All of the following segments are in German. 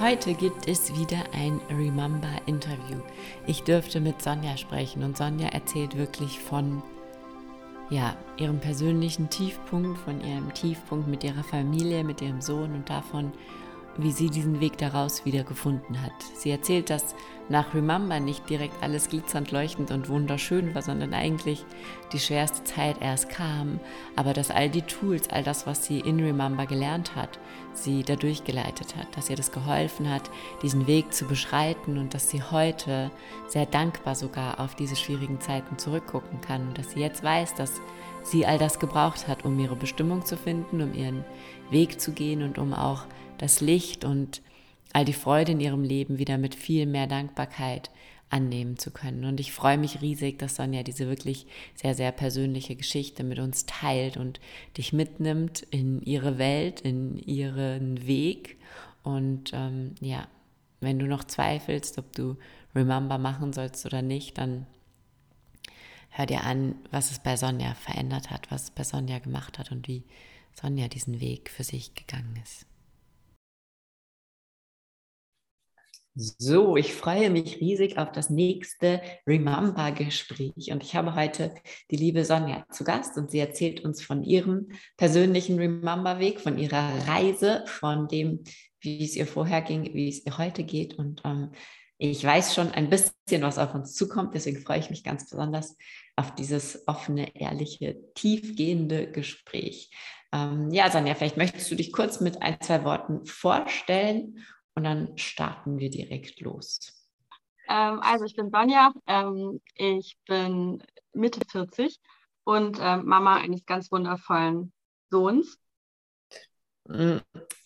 Heute gibt es wieder ein Remember-Interview. Ich dürfte mit Sonja sprechen und Sonja erzählt wirklich von ja, ihrem persönlichen Tiefpunkt, von ihrem Tiefpunkt mit ihrer Familie, mit ihrem Sohn und davon, wie sie diesen Weg daraus wieder gefunden hat. Sie erzählt, dass nach Remember nicht direkt alles glitzernd leuchtend und wunderschön war, sondern eigentlich die schwerste Zeit erst kam, aber dass all die Tools, all das, was sie in Remember gelernt hat, sie dadurch geleitet hat, dass ihr das geholfen hat, diesen Weg zu beschreiten und dass sie heute sehr dankbar sogar auf diese schwierigen Zeiten zurückgucken kann und dass sie jetzt weiß, dass sie all das gebraucht hat, um ihre Bestimmung zu finden, um ihren Weg zu gehen und um auch das Licht und all die Freude in ihrem Leben wieder mit viel mehr Dankbarkeit annehmen zu können. Und ich freue mich riesig, dass Sonja diese wirklich sehr, sehr persönliche Geschichte mit uns teilt und dich mitnimmt in ihre Welt, in ihren Weg. Und ähm, ja, wenn du noch zweifelst, ob du Remember machen sollst oder nicht, dann hör dir an, was es bei Sonja verändert hat, was es bei Sonja gemacht hat und wie Sonja diesen Weg für sich gegangen ist. So, ich freue mich riesig auf das nächste Remember-Gespräch und ich habe heute die liebe Sonja zu Gast und sie erzählt uns von ihrem persönlichen Remember-Weg, von ihrer Reise, von dem, wie es ihr vorher ging, wie es ihr heute geht. Und ähm, ich weiß schon ein bisschen, was auf uns zukommt, deswegen freue ich mich ganz besonders auf dieses offene, ehrliche, tiefgehende Gespräch. Ähm, ja, Sonja, vielleicht möchtest du dich kurz mit ein, zwei Worten vorstellen und dann starten wir direkt los. Ähm, also ich bin Sonja, ähm, ich bin Mitte 40 und ähm, Mama eines ganz wundervollen Sohns. Mm,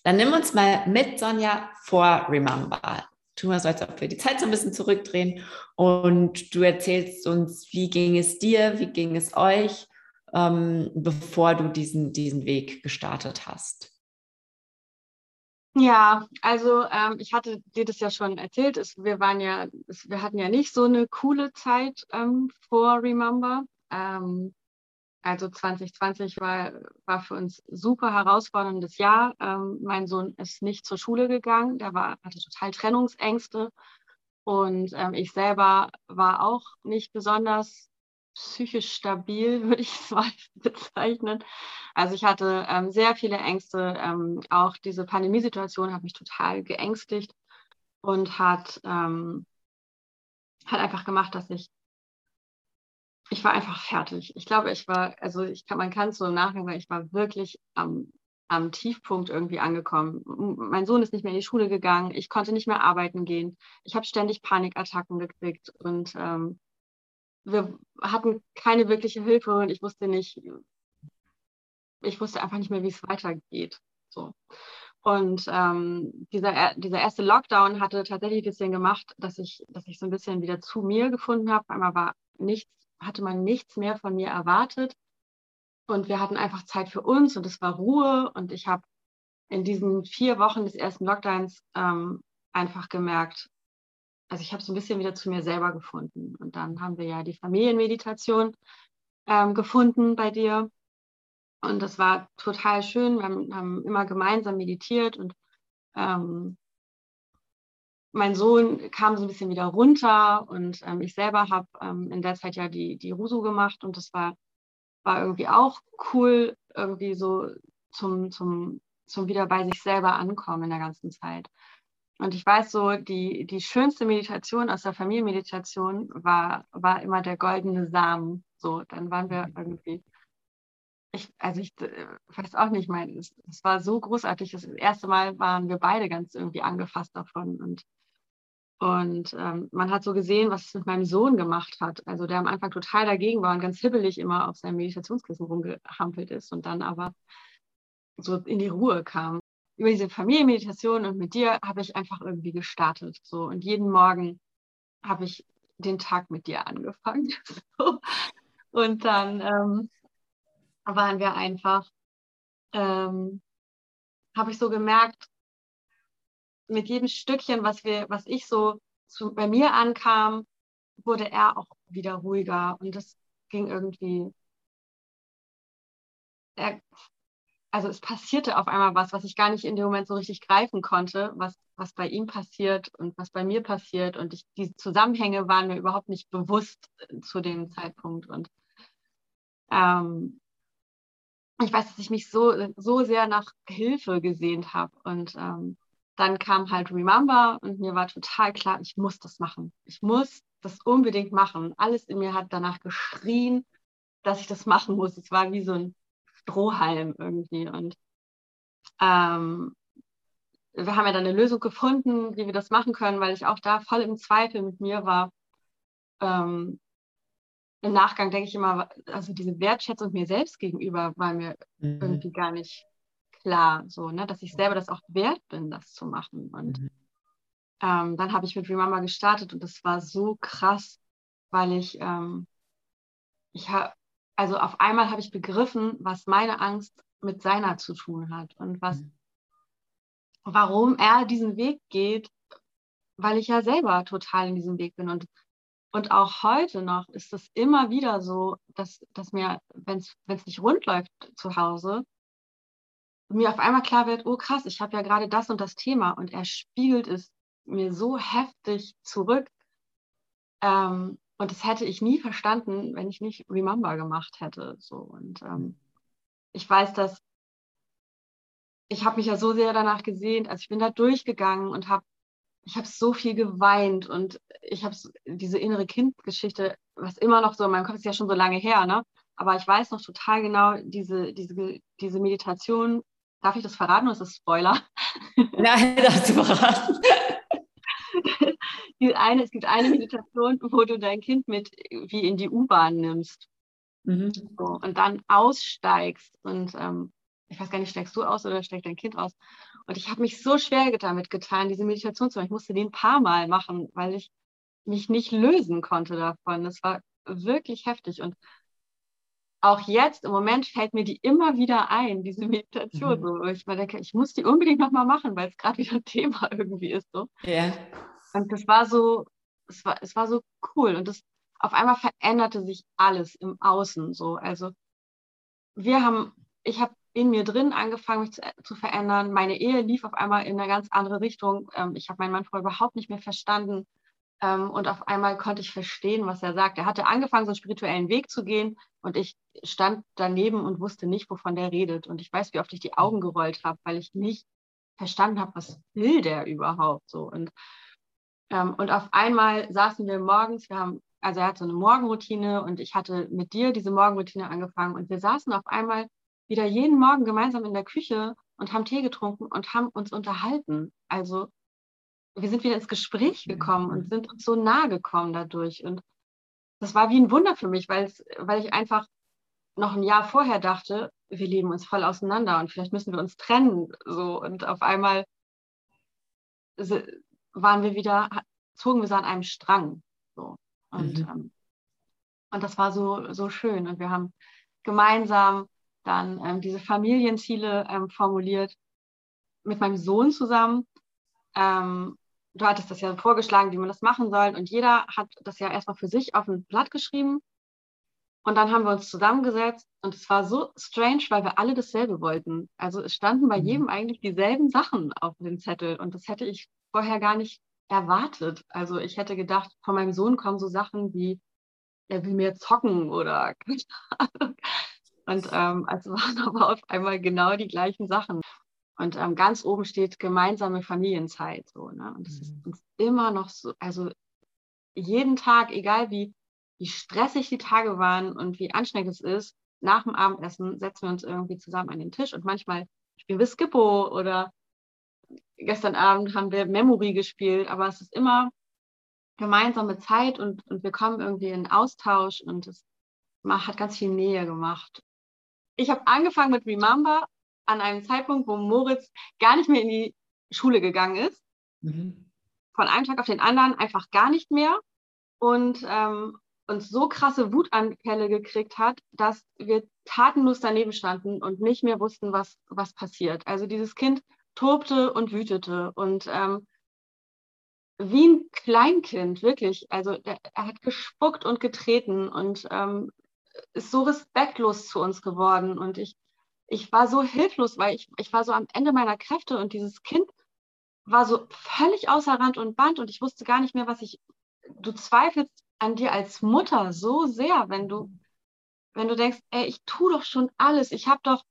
dann nimm uns mal mit, Sonja, vor Remember. Tu mal so, als ob wir die Zeit so ein bisschen zurückdrehen und du erzählst uns, wie ging es dir, wie ging es euch, bevor du diesen, diesen Weg gestartet hast. Ja, also ähm, ich hatte dir das ja schon erzählt. Es, wir waren ja, es, wir hatten ja nicht so eine coole Zeit ähm, vor Remember. Ähm, also 2020 war, war für uns super herausforderndes Jahr. Ähm, mein Sohn ist nicht zur Schule gegangen, der war, hatte total Trennungsängste. Und ähm, ich selber war auch nicht besonders psychisch stabil, würde ich es mal bezeichnen. Also ich hatte ähm, sehr viele Ängste. Ähm, auch diese Pandemiesituation hat mich total geängstigt und hat, ähm, hat einfach gemacht, dass ich, ich war einfach fertig. Ich glaube, ich war, also ich kann, man kann es so im Nachgang sagen, ich war wirklich am, am Tiefpunkt irgendwie angekommen. Mein Sohn ist nicht mehr in die Schule gegangen, ich konnte nicht mehr arbeiten gehen, ich habe ständig Panikattacken gekriegt und ähm, wir hatten keine wirkliche Hilfe und ich wusste nicht, ich wusste einfach nicht mehr, wie es weitergeht. So. Und ähm, dieser, dieser erste Lockdown hatte tatsächlich ein bisschen gemacht, dass ich, dass ich so ein bisschen wieder zu mir gefunden habe. Einmal war nichts, hatte man nichts mehr von mir erwartet. Und wir hatten einfach Zeit für uns und es war Ruhe. Und ich habe in diesen vier Wochen des ersten Lockdowns ähm, einfach gemerkt, also ich habe so ein bisschen wieder zu mir selber gefunden. Und dann haben wir ja die Familienmeditation ähm, gefunden bei dir. Und das war total schön. Wir haben, haben immer gemeinsam meditiert und ähm, mein Sohn kam so ein bisschen wieder runter und ähm, ich selber habe ähm, in der Zeit ja die, die Rusu gemacht und das war, war irgendwie auch cool, irgendwie so zum, zum, zum wieder bei sich selber ankommen in der ganzen Zeit. Und ich weiß so, die, die schönste Meditation aus der Familienmeditation war, war immer der goldene Samen. So, dann waren wir mhm. irgendwie, ich, also ich äh, weiß auch nicht, mein, es, es war so großartig. Das erste Mal waren wir beide ganz irgendwie angefasst davon. Und, und ähm, man hat so gesehen, was es mit meinem Sohn gemacht hat. Also der am Anfang total dagegen war und ganz hibbelig immer auf seinem Meditationskissen rumgehampelt ist und dann aber so in die Ruhe kam über diese Familienmeditation und mit dir habe ich einfach irgendwie gestartet. So und jeden Morgen habe ich den Tag mit dir angefangen. und dann ähm, waren wir einfach, ähm, habe ich so gemerkt, mit jedem Stückchen, was wir, was ich so zu, bei mir ankam, wurde er auch wieder ruhiger und das ging irgendwie. Er, also es passierte auf einmal was, was ich gar nicht in dem Moment so richtig greifen konnte, was, was bei ihm passiert und was bei mir passiert. Und ich, die Zusammenhänge waren mir überhaupt nicht bewusst äh, zu dem Zeitpunkt. Und ähm, ich weiß, dass ich mich so, so sehr nach Hilfe gesehnt habe. Und ähm, dann kam halt Remember und mir war total klar, ich muss das machen. Ich muss das unbedingt machen. Alles in mir hat danach geschrien, dass ich das machen muss. Es war wie so ein Strohhalm irgendwie. Und ähm, wir haben ja dann eine Lösung gefunden, wie wir das machen können, weil ich auch da voll im Zweifel mit mir war. Ähm, Im Nachgang denke ich immer, also diese Wertschätzung mir selbst gegenüber war mir mhm. irgendwie gar nicht klar, so, ne, dass ich selber das auch wert bin, das zu machen. Und mhm. ähm, dann habe ich mit Remama gestartet und das war so krass, weil ich, ähm, ich habe, also auf einmal habe ich begriffen, was meine Angst mit seiner zu tun hat und was, mhm. warum er diesen Weg geht, weil ich ja selber total in diesem Weg bin. Und, und auch heute noch ist es immer wieder so, dass, dass mir, wenn es nicht rund läuft zu Hause, mir auf einmal klar wird, oh krass, ich habe ja gerade das und das Thema und er spiegelt es mir so heftig zurück. Ähm, und das hätte ich nie verstanden, wenn ich nicht Remember gemacht hätte. So. Und ähm, ich weiß, dass ich habe mich ja so sehr danach gesehnt, also ich bin da durchgegangen und habe ich habe so viel geweint und ich habe diese innere Kindgeschichte, was immer noch so in meinem Kopf ist ja schon so lange her, ne? Aber ich weiß noch total genau diese, diese, diese Meditation. Darf ich das verraten oder ist das Spoiler? Nein, darfst du verraten. die eine, es gibt eine Meditation, wo du dein Kind mit wie in die U-Bahn nimmst. Mhm. So, und dann aussteigst und ähm, ich weiß gar nicht, steigst du aus oder steigt dein Kind aus? Und ich habe mich so schwer damit getan, diese Meditation zu machen. Ich musste den ein paar Mal machen, weil ich mich nicht lösen konnte davon. Das war wirklich heftig. Und auch jetzt im Moment fällt mir die immer wieder ein, diese Meditation. Mhm. So, ich denke, ich muss die unbedingt nochmal machen, weil es gerade wieder ein Thema irgendwie ist. So. Ja. Und das war so, es war, es war so cool. Und das auf einmal veränderte sich alles im Außen so. Also wir haben, ich habe in mir drin angefangen, mich zu, zu, verändern. Meine Ehe lief auf einmal in eine ganz andere Richtung. Ähm, ich habe meinen Mann vorher überhaupt nicht mehr verstanden. Ähm, und auf einmal konnte ich verstehen, was er sagt. Er hatte angefangen, so einen spirituellen Weg zu gehen. Und ich stand daneben und wusste nicht, wovon der redet. Und ich weiß, wie oft ich die Augen gerollt habe, weil ich nicht verstanden habe, was will der überhaupt so. Und ähm, und auf einmal saßen wir morgens, wir haben, also er hat so eine Morgenroutine und ich hatte mit dir diese Morgenroutine angefangen und wir saßen auf einmal wieder jeden Morgen gemeinsam in der Küche und haben Tee getrunken und haben uns unterhalten. Also wir sind wieder ins Gespräch gekommen und sind uns so nahe gekommen dadurch. Und das war wie ein Wunder für mich, weil, weil ich einfach noch ein Jahr vorher dachte, wir leben uns voll auseinander und vielleicht müssen wir uns trennen. So. Und auf einmal waren wir wieder, zogen wir so an einem Strang. So. Und, mhm. ähm, und das war so, so schön. Und wir haben gemeinsam dann ähm, diese Familienziele ähm, formuliert mit meinem Sohn zusammen. Ähm, du hattest das ja vorgeschlagen, wie man das machen soll. Und jeder hat das ja erstmal für sich auf ein Blatt geschrieben. Und dann haben wir uns zusammengesetzt und es war so strange, weil wir alle dasselbe wollten. Also es standen bei mhm. jedem eigentlich dieselben Sachen auf dem Zettel und das hätte ich vorher gar nicht erwartet. Also ich hätte gedacht, von meinem Sohn kommen so Sachen wie, er will mehr zocken oder. Und ähm, also waren aber auf einmal genau die gleichen Sachen. Und ähm, ganz oben steht gemeinsame Familienzeit. So, ne? Und das ist mhm. uns immer noch so, also jeden Tag, egal wie, wie stressig die Tage waren und wie anstrengend es ist, nach dem Abendessen setzen wir uns irgendwie zusammen an den Tisch und manchmal spielen wir Skippo oder gestern Abend haben wir Memory gespielt, aber es ist immer gemeinsame Zeit und, und wir kommen irgendwie in Austausch und es hat ganz viel Nähe gemacht. Ich habe angefangen mit Remember an einem Zeitpunkt, wo Moritz gar nicht mehr in die Schule gegangen ist. Mhm. Von einem Tag auf den anderen einfach gar nicht mehr. Und ähm, uns so krasse Wutanfälle gekriegt hat, dass wir tatenlos daneben standen und nicht mehr wussten, was, was passiert. Also dieses Kind tobte und wütete und ähm, wie ein Kleinkind, wirklich. Also er hat gespuckt und getreten und ähm, ist so respektlos zu uns geworden. Und ich ich war so hilflos, weil ich, ich war so am Ende meiner Kräfte und dieses Kind war so völlig außer Rand und Band und ich wusste gar nicht mehr, was ich. Du zweifelst an dir als Mutter so sehr, wenn du, wenn du denkst, ey, ich tue doch schon alles. Ich habe doch,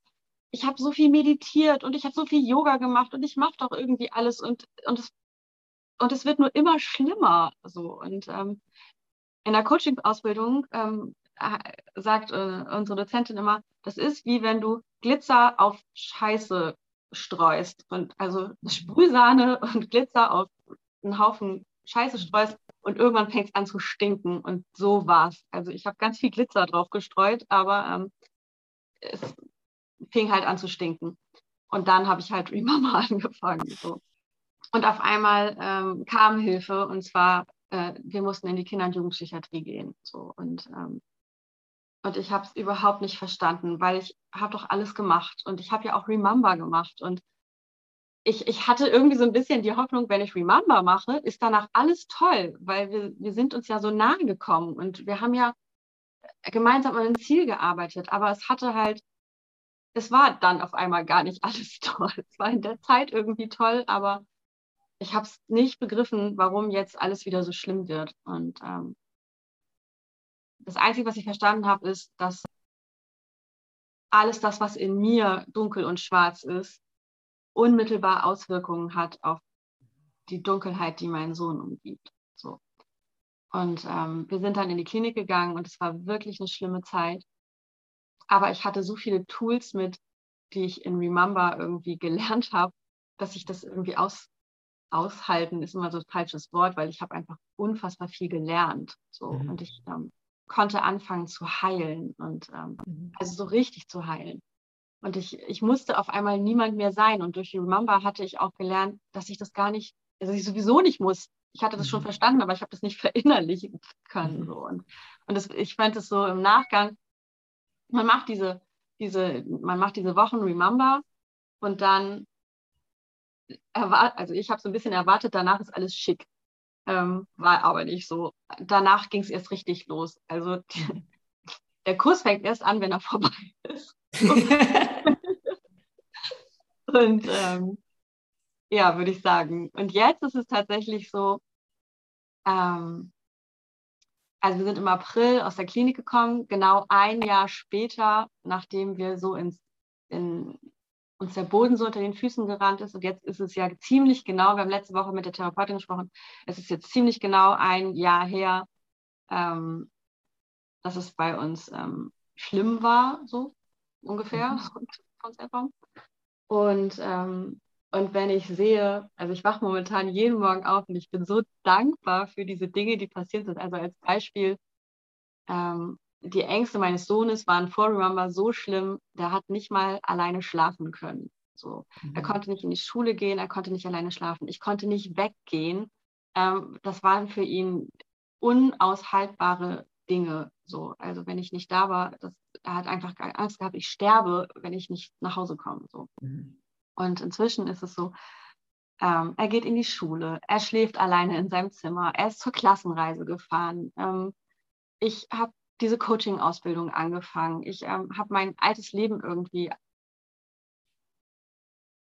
ich habe so viel meditiert und ich habe so viel Yoga gemacht und ich mache doch irgendwie alles und, und es und es wird nur immer schlimmer. So. Und ähm, in der Coaching-Ausbildung ähm, sagt äh, unsere Dozentin immer, das ist wie wenn du Glitzer auf Scheiße streust. Und also Sprühsahne und Glitzer auf einen Haufen Scheiße streust und irgendwann fängt es an zu stinken. Und so war es. Also ich habe ganz viel Glitzer drauf gestreut, aber ähm, es fing halt an zu stinken. Und dann habe ich halt Remama angefangen. So. Und auf einmal ähm, kam Hilfe und zwar, äh, wir mussten in die Kinder- und Jugendpsychiatrie gehen. So. Und ähm, und ich habe es überhaupt nicht verstanden, weil ich habe doch alles gemacht und ich habe ja auch Remember gemacht. Und ich, ich hatte irgendwie so ein bisschen die Hoffnung, wenn ich Remember mache, ist danach alles toll, weil wir, wir sind uns ja so nahe gekommen und wir haben ja gemeinsam an ein Ziel gearbeitet. Aber es hatte halt, es war dann auf einmal gar nicht alles toll. Es war in der Zeit irgendwie toll, aber ich habe es nicht begriffen, warum jetzt alles wieder so schlimm wird. Und ähm, das Einzige, was ich verstanden habe, ist, dass alles das, was in mir dunkel und schwarz ist, unmittelbar Auswirkungen hat auf die Dunkelheit, die meinen Sohn umgibt. So. Und ähm, wir sind dann in die Klinik gegangen und es war wirklich eine schlimme Zeit. Aber ich hatte so viele Tools mit, die ich in Remember irgendwie gelernt habe, dass ich das irgendwie aus, aushalten ist immer so ein falsches Wort, weil ich habe einfach unfassbar viel gelernt. So. Mhm. Und ich ähm, konnte anfangen zu heilen und ähm, mhm. also so richtig zu heilen. Und ich, ich musste auf einmal niemand mehr sein. Und durch Remember hatte ich auch gelernt, dass ich das gar nicht, also ich sowieso nicht muss. Ich hatte das schon mhm. verstanden, aber ich habe das nicht verinnerlichen können. Mhm. So. Und, und das, ich fand es so im Nachgang, man macht diese, diese, man macht diese Wochen Remember und dann erwartet, also ich habe so ein bisschen erwartet, danach ist alles schick. Ähm, war aber nicht so. Danach ging es erst richtig los. Also die, der Kurs fängt erst an, wenn er vorbei ist. und ähm, ja, würde ich sagen. Und jetzt ist es tatsächlich so, ähm, also wir sind im April aus der Klinik gekommen, genau ein Jahr später, nachdem wir so ins, in, uns der Boden so unter den Füßen gerannt ist. Und jetzt ist es ja ziemlich genau, wir haben letzte Woche mit der Therapeutin gesprochen, es ist jetzt ziemlich genau ein Jahr her, ähm, dass es bei uns ähm, schlimm war, so ungefähr. Mhm. Und, ähm, und wenn ich sehe, also ich wache momentan jeden Morgen auf und ich bin so dankbar für diese Dinge, die passiert sind. Also als Beispiel, ähm, die Ängste meines Sohnes waren vor Remember so schlimm, der hat nicht mal alleine schlafen können. So. Mhm. Er konnte nicht in die Schule gehen, er konnte nicht alleine schlafen. Ich konnte nicht weggehen. Ähm, das waren für ihn unaushaltbare Dinge. So. Also wenn ich nicht da war, das, er hat einfach Angst gehabt, ich sterbe, wenn ich nicht nach Hause komme. So. Mhm. Und inzwischen ist es so, ähm, er geht in die Schule, er schläft alleine in seinem Zimmer, er ist zur Klassenreise gefahren. Ähm, ich habe diese Coaching-Ausbildung angefangen. Ich ähm, habe mein altes Leben irgendwie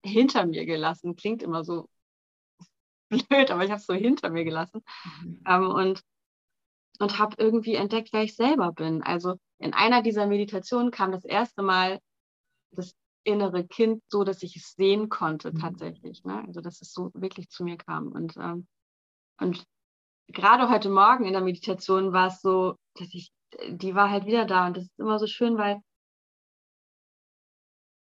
hinter mir gelassen. Klingt immer so blöd, aber ich habe es so hinter mir gelassen. Mhm. Ähm, und und habe irgendwie entdeckt, wer ich selber bin. Also in einer dieser Meditationen kam das erste Mal das innere Kind so, dass ich es sehen konnte mhm. tatsächlich. Ne? Also dass es so wirklich zu mir kam. Und, ähm, und gerade heute Morgen in der Meditation war es so, dass ich die war halt wieder da. Und das ist immer so schön, weil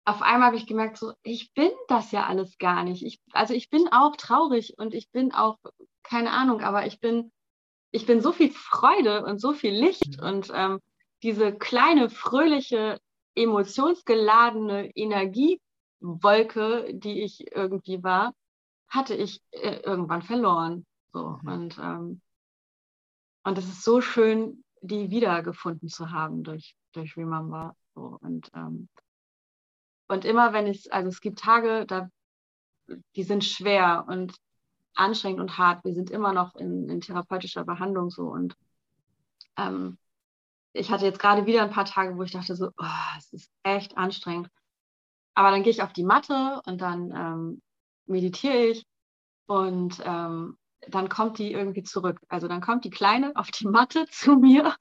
auf einmal habe ich gemerkt, so, ich bin das ja alles gar nicht. Ich, also ich bin auch traurig und ich bin auch, keine Ahnung, aber ich bin, ich bin so viel Freude und so viel Licht mhm. und ähm, diese kleine, fröhliche, emotionsgeladene Energiewolke, die ich irgendwie war, hatte ich äh, irgendwann verloren. So. Mhm. Und, ähm, und es ist so schön, die wiedergefunden zu haben durch, durch Remember. So. Und, ähm, und immer wenn es, also es gibt Tage, da, die sind schwer und anstrengend und hart. Wir sind immer noch in, in therapeutischer Behandlung so. Und ähm, ich hatte jetzt gerade wieder ein paar Tage, wo ich dachte so, oh, es ist echt anstrengend. aber dann gehe ich auf die Matte und dann ähm, meditiere ich und ähm, dann kommt die irgendwie zurück. Also dann kommt die Kleine auf die Matte zu mir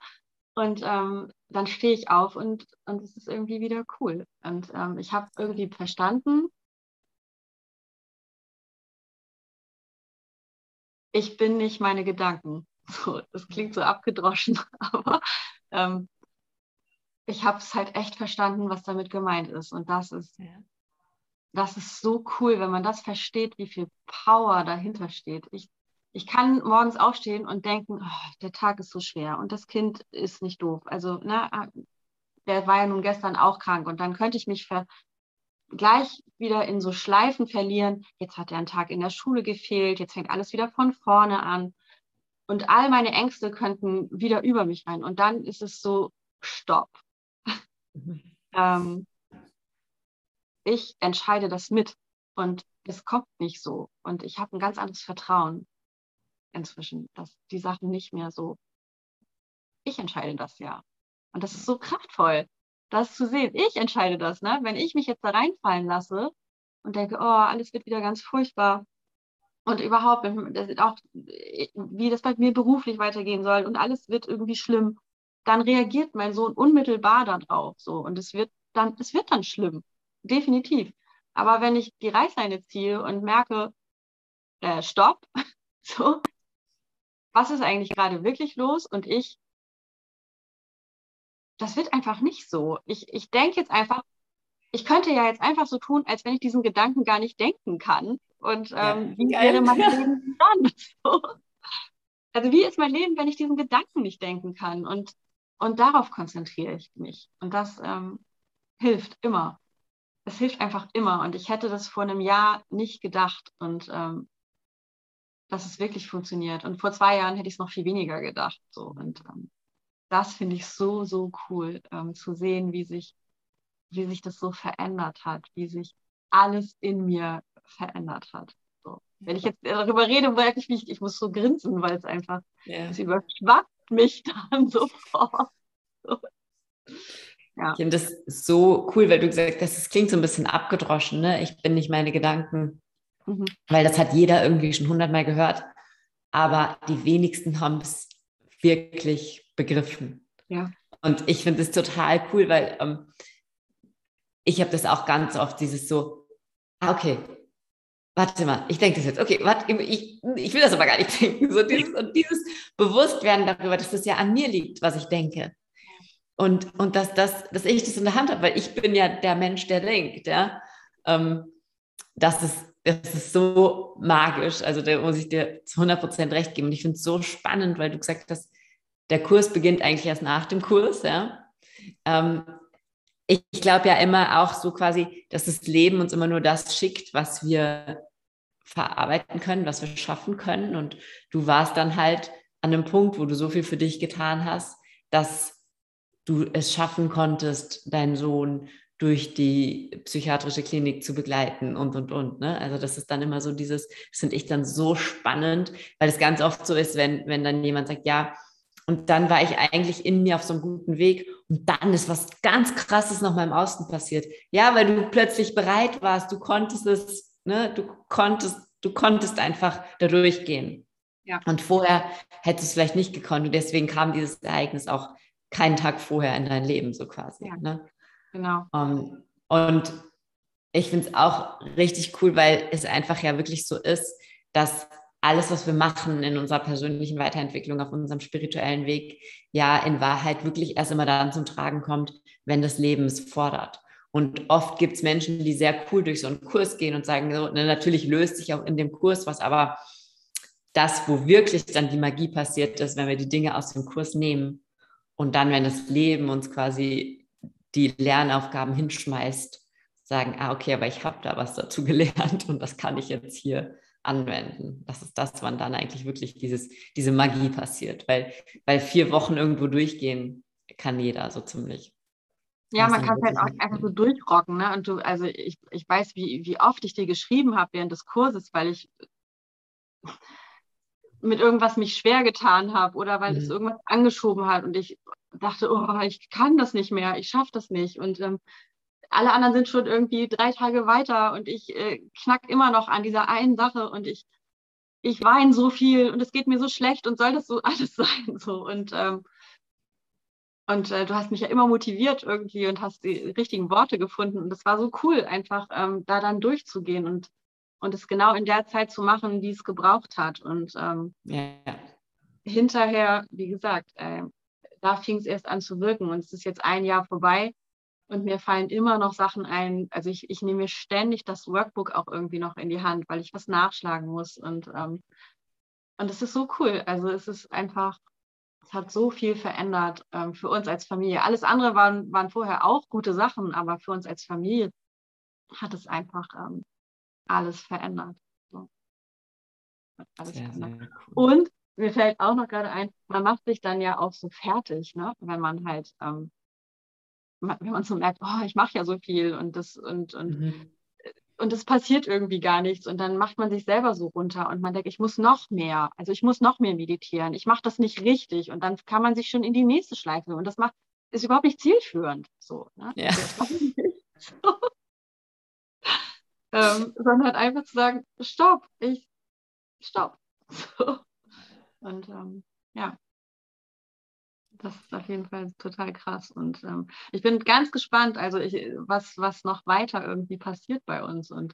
und ähm, dann stehe ich auf und, und es ist irgendwie wieder cool. Und ähm, ich habe irgendwie verstanden, ich bin nicht meine Gedanken. So, das klingt so abgedroschen, aber ähm, ich habe es halt echt verstanden, was damit gemeint ist. Und das ist, ja. das ist so cool, wenn man das versteht, wie viel Power dahinter steht. Ich, ich kann morgens aufstehen und denken, oh, der Tag ist so schwer und das Kind ist nicht doof. Also, ne, der war ja nun gestern auch krank und dann könnte ich mich ver gleich wieder in so Schleifen verlieren. Jetzt hat er einen Tag in der Schule gefehlt, jetzt fängt alles wieder von vorne an. Und all meine Ängste könnten wieder über mich rein. Und dann ist es so, stopp. Mhm. ähm, ich entscheide das mit und es kommt nicht so. Und ich habe ein ganz anderes Vertrauen inzwischen, dass die Sachen nicht mehr so, ich entscheide das ja. Und das ist so kraftvoll das zu sehen. Ich entscheide das, ne? Wenn ich mich jetzt da reinfallen lasse und denke, oh, alles wird wieder ganz furchtbar und überhaupt, auch wie das bei mir beruflich weitergehen soll und alles wird irgendwie schlimm, dann reagiert mein Sohn unmittelbar darauf, so und es wird dann, es wird dann schlimm, definitiv. Aber wenn ich die Reißleine ziehe und merke, äh, stopp, so, was ist eigentlich gerade wirklich los und ich das wird einfach nicht so. Ich, ich denke jetzt einfach, ich könnte ja jetzt einfach so tun, als wenn ich diesen Gedanken gar nicht denken kann. Und ähm, ja, wie wäre mein Leben dann? So. Also wie ist mein Leben, wenn ich diesen Gedanken nicht denken kann? Und, und darauf konzentriere ich mich. Und das ähm, hilft immer. Es hilft einfach immer. Und ich hätte das vor einem Jahr nicht gedacht. Und ähm, dass es wirklich funktioniert. Und vor zwei Jahren hätte ich es noch viel weniger gedacht. So. Und ähm, das finde ich so, so cool, ähm, zu sehen, wie sich, wie sich das so verändert hat, wie sich alles in mir verändert hat. So. Wenn ich jetzt darüber rede, merke ich mich, ich muss so grinsen, weil es einfach, yeah. es überschwappt mich dann sofort. So. Ja. Ich finde das so cool, weil du gesagt hast, es klingt so ein bisschen abgedroschen, ne? Ich bin nicht meine Gedanken, mhm. weil das hat jeder irgendwie schon hundertmal gehört. Aber die wenigsten haben es wirklich begriffen. Ja. Und ich finde es total cool, weil ähm, ich habe das auch ganz oft, dieses so, ah, okay, warte mal, ich denke das jetzt, okay, warte, ich, ich will das aber gar nicht denken. So dieses, und dieses Bewusstwerden darüber, dass das ja an mir liegt, was ich denke. Und, und dass, dass, dass ich das in der Hand habe, weil ich bin ja der Mensch, der denkt, ja. Ähm, das ist, das ist so magisch. Also da muss ich dir zu 100% recht geben. Und ich finde es so spannend, weil du gesagt hast, der Kurs beginnt eigentlich erst nach dem Kurs, ja. Ähm, ich, ich glaube ja immer auch so quasi, dass das Leben uns immer nur das schickt, was wir verarbeiten können, was wir schaffen können. Und du warst dann halt an einem Punkt, wo du so viel für dich getan hast, dass du es schaffen konntest, deinen Sohn durch die psychiatrische Klinik zu begleiten und, und, und. Ne? Also das ist dann immer so dieses, das finde ich dann so spannend, weil es ganz oft so ist, wenn, wenn dann jemand sagt, ja, und dann war ich eigentlich in mir auf so einem guten Weg. Und dann ist was ganz Krasses noch mal im Außen passiert. Ja, weil du plötzlich bereit warst, du konntest es, ne, du konntest, du konntest einfach da durchgehen. Ja. Und vorher hättest du es vielleicht nicht gekonnt. Und deswegen kam dieses Ereignis auch keinen Tag vorher in dein Leben, so quasi. Ja. Ne? Genau. Um, ähm, und ich finde es auch richtig cool, weil es einfach ja wirklich so ist, dass alles, was wir machen in unserer persönlichen Weiterentwicklung, auf unserem spirituellen Weg, ja in Wahrheit wirklich erst immer dann zum Tragen kommt, wenn das Leben es fordert. Und oft gibt es Menschen, die sehr cool durch so einen Kurs gehen und sagen, so, ne, natürlich löst sich auch in dem Kurs was, aber das, wo wirklich dann die Magie passiert ist, wenn wir die Dinge aus dem Kurs nehmen und dann, wenn das Leben uns quasi die Lernaufgaben hinschmeißt, sagen, ah, okay, aber ich habe da was dazu gelernt und das kann ich jetzt hier anwenden. Das ist das, wann dann eigentlich wirklich dieses, diese Magie passiert. Weil, weil vier Wochen irgendwo durchgehen kann jeder so ziemlich. Ja, man kann es halt auch einfach so durchrocken. Ne? Und du, also ich, ich weiß, wie, wie oft ich dir geschrieben habe während des Kurses, weil ich mit irgendwas mich schwer getan habe oder weil mhm. es irgendwas angeschoben hat und ich dachte, oh, ich kann das nicht mehr, ich schaffe das nicht. Und ähm, alle anderen sind schon irgendwie drei Tage weiter und ich äh, knack immer noch an dieser einen Sache und ich, ich weine so viel und es geht mir so schlecht und soll das so alles sein? So und ähm, und äh, du hast mich ja immer motiviert irgendwie und hast die richtigen Worte gefunden. Und das war so cool, einfach ähm, da dann durchzugehen und, und es genau in der Zeit zu machen, die es gebraucht hat. Und ähm, ja. hinterher, wie gesagt, äh, da fing es erst an zu wirken. Und es ist jetzt ein Jahr vorbei und mir fallen immer noch Sachen ein. Also ich, ich nehme mir ständig das Workbook auch irgendwie noch in die Hand, weil ich was nachschlagen muss. Und, ähm, und es ist so cool. Also es ist einfach es hat so viel verändert ähm, für uns als Familie. Alles andere waren, waren vorher auch gute Sachen, aber für uns als Familie hat es einfach ähm, alles verändert. So. Alles sehr, verändert. Sehr cool. Und mir fällt auch noch gerade ein, man macht sich dann ja auch so fertig, ne? wenn man halt, ähm, wenn man so merkt, oh, ich mache ja so viel und das und, und mhm und es passiert irgendwie gar nichts. Und dann macht man sich selber so runter und man denkt, ich muss noch mehr, also ich muss noch mehr meditieren, ich mache das nicht richtig. Und dann kann man sich schon in die nächste Schleife. Und das macht, ist überhaupt nicht zielführend. So, ne? ja. ähm, sondern halt einfach zu sagen, stopp, ich, stopp. So. Und ähm, ja, das ist auf jeden Fall total krass. Und ähm, ich bin ganz gespannt, also ich, was, was noch weiter irgendwie passiert bei uns. Und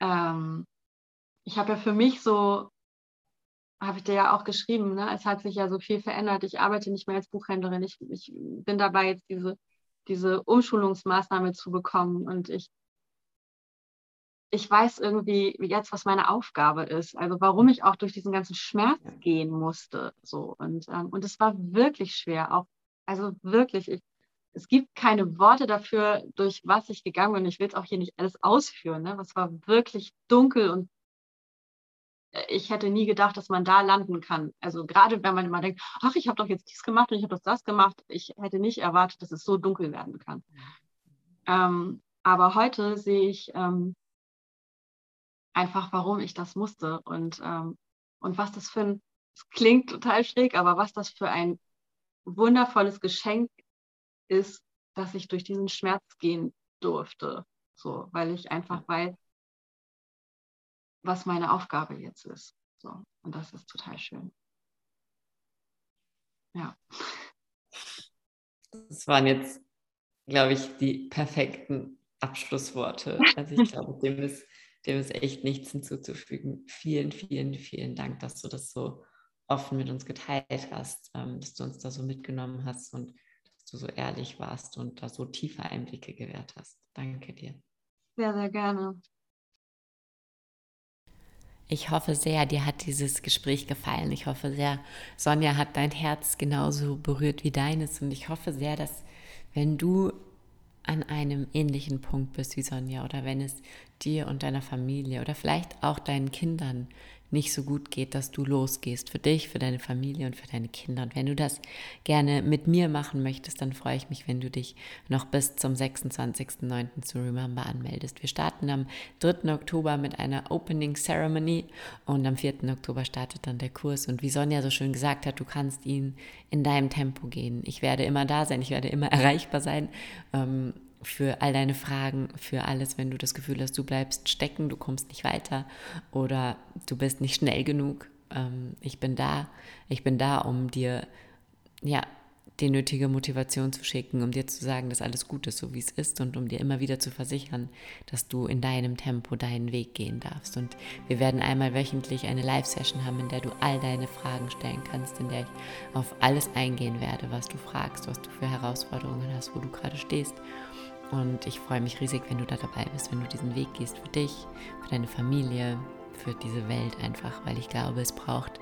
ähm, ich habe ja für mich so, habe ich dir ja auch geschrieben, ne? es hat sich ja so viel verändert. Ich arbeite nicht mehr als Buchhändlerin. Ich, ich bin dabei, jetzt diese, diese Umschulungsmaßnahme zu bekommen. Und ich ich weiß irgendwie jetzt, was meine Aufgabe ist. Also warum ich auch durch diesen ganzen Schmerz gehen musste. So. Und, ähm, und es war wirklich schwer. Auch, also wirklich, ich, es gibt keine Worte dafür, durch was ich gegangen bin. Ich will es auch hier nicht alles ausführen. Ne? Es war wirklich dunkel und äh, ich hätte nie gedacht, dass man da landen kann. Also gerade wenn man immer denkt, ach, ich habe doch jetzt dies gemacht und ich habe doch das gemacht. Ich hätte nicht erwartet, dass es so dunkel werden kann. Ähm, aber heute sehe ich, ähm, einfach, warum ich das musste und, ähm, und was das für ein, es klingt total schräg, aber was das für ein wundervolles Geschenk ist, dass ich durch diesen Schmerz gehen durfte. So, weil ich einfach weiß, was meine Aufgabe jetzt ist. So, und das ist total schön. Ja. Das waren jetzt, glaube ich, die perfekten Abschlussworte. Also ich glaube, dem ist dem ist echt nichts hinzuzufügen. Vielen, vielen, vielen Dank, dass du das so offen mit uns geteilt hast, ähm, dass du uns da so mitgenommen hast und dass du so ehrlich warst und da so tiefe Einblicke gewährt hast. Danke dir. Sehr, sehr gerne. Ich hoffe sehr, dir hat dieses Gespräch gefallen. Ich hoffe sehr, Sonja hat dein Herz genauso berührt wie deines. Und ich hoffe sehr, dass wenn du an einem ähnlichen Punkt bist wie Sonja oder wenn es dir und deiner Familie oder vielleicht auch deinen Kindern nicht so gut geht, dass du losgehst für dich, für deine Familie und für deine Kinder. Und wenn du das gerne mit mir machen möchtest, dann freue ich mich, wenn du dich noch bis zum 26.09. zu Remember anmeldest. Wir starten am 3. Oktober mit einer Opening Ceremony und am 4. Oktober startet dann der Kurs. Und wie Sonja so schön gesagt hat, du kannst ihn in deinem Tempo gehen. Ich werde immer da sein, ich werde immer erreichbar sein. Ähm, für all deine Fragen, für alles, wenn du das Gefühl hast, du bleibst stecken, du kommst nicht weiter oder du bist nicht schnell genug. Ähm, ich bin da, ich bin da, um dir ja die nötige Motivation zu schicken, um dir zu sagen, dass alles gut ist, so wie es ist und um dir immer wieder zu versichern, dass du in deinem Tempo deinen Weg gehen darfst. Und wir werden einmal wöchentlich eine Live-Session haben, in der du all deine Fragen stellen kannst, in der ich auf alles eingehen werde, was du fragst, was du für Herausforderungen hast, wo du gerade stehst und ich freue mich riesig, wenn du da dabei bist, wenn du diesen Weg gehst für dich, für deine Familie, für diese Welt einfach, weil ich glaube, es braucht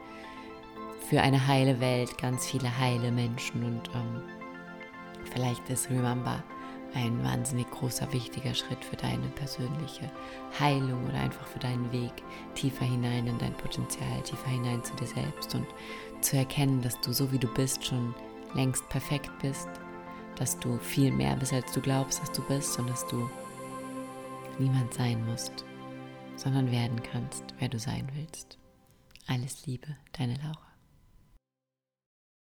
für eine heile Welt ganz viele heile Menschen. Und ähm, vielleicht ist Remember ein wahnsinnig großer, wichtiger Schritt für deine persönliche Heilung oder einfach für deinen Weg tiefer hinein in dein Potenzial, tiefer hinein zu dir selbst und zu erkennen, dass du so wie du bist schon längst perfekt bist dass du viel mehr bist, als du glaubst, dass du bist und dass du niemand sein musst, sondern werden kannst, wer du sein willst. Alles Liebe, deine Laura.